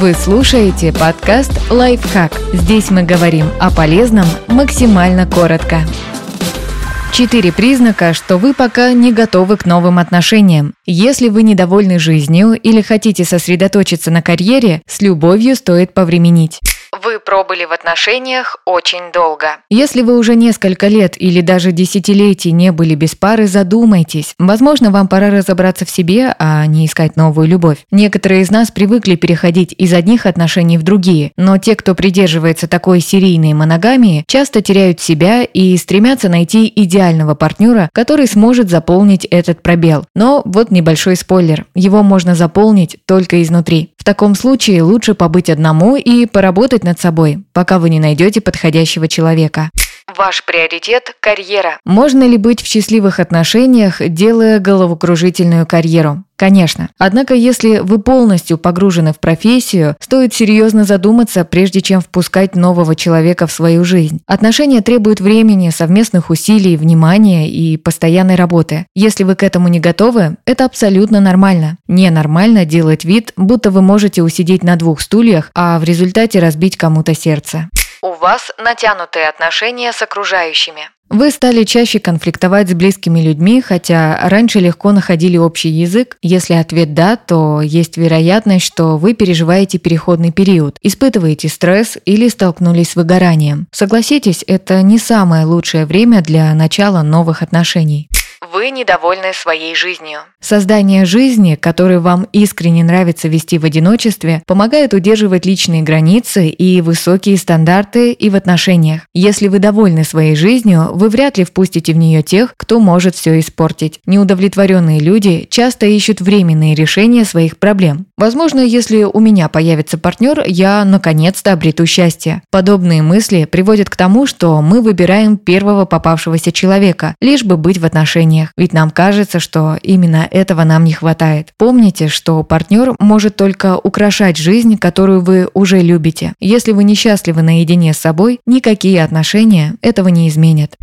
Вы слушаете подкаст «Лайфхак». Здесь мы говорим о полезном максимально коротко. Четыре признака, что вы пока не готовы к новым отношениям. Если вы недовольны жизнью или хотите сосредоточиться на карьере, с любовью стоит повременить. Вы пробыли в отношениях очень долго. Если вы уже несколько лет или даже десятилетий не были без пары, задумайтесь. Возможно, вам пора разобраться в себе, а не искать новую любовь. Некоторые из нас привыкли переходить из одних отношений в другие, но те, кто придерживается такой серийной моногамии, часто теряют себя и стремятся найти идеального партнера, который сможет заполнить этот пробел. Но вот небольшой спойлер. Его можно заполнить только изнутри. В таком случае лучше побыть одному и поработать над собой, пока вы не найдете подходящего человека. Ваш приоритет – карьера. Можно ли быть в счастливых отношениях, делая головокружительную карьеру? Конечно. Однако, если вы полностью погружены в профессию, стоит серьезно задуматься, прежде чем впускать нового человека в свою жизнь. Отношения требуют времени, совместных усилий, внимания и постоянной работы. Если вы к этому не готовы, это абсолютно нормально. Ненормально делать вид, будто вы можете усидеть на двух стульях, а в результате разбить кому-то сердце. У вас натянутые отношения с окружающими. Вы стали чаще конфликтовать с близкими людьми, хотя раньше легко находили общий язык. Если ответ «да», то есть вероятность, что вы переживаете переходный период, испытываете стресс или столкнулись с выгоранием. Согласитесь, это не самое лучшее время для начала новых отношений вы недовольны своей жизнью. Создание жизни, которую вам искренне нравится вести в одиночестве, помогает удерживать личные границы и высокие стандарты и в отношениях. Если вы довольны своей жизнью, вы вряд ли впустите в нее тех, кто может все испортить. Неудовлетворенные люди часто ищут временные решения своих проблем. Возможно, если у меня появится партнер, я наконец-то обрету счастье. Подобные мысли приводят к тому, что мы выбираем первого попавшегося человека, лишь бы быть в Ведь нам кажется, что именно этого нам не хватает. Помните, что партнер может только украшать жизнь, которую вы уже любите. Если вы несчастливы наедине с собой, никакие отношения этого не изменят.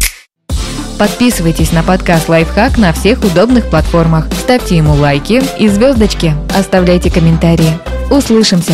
Подписывайтесь на подкаст «Лайфхак» на всех удобных платформах. Ставьте ему лайки и звездочки. Оставляйте комментарии. Услышимся!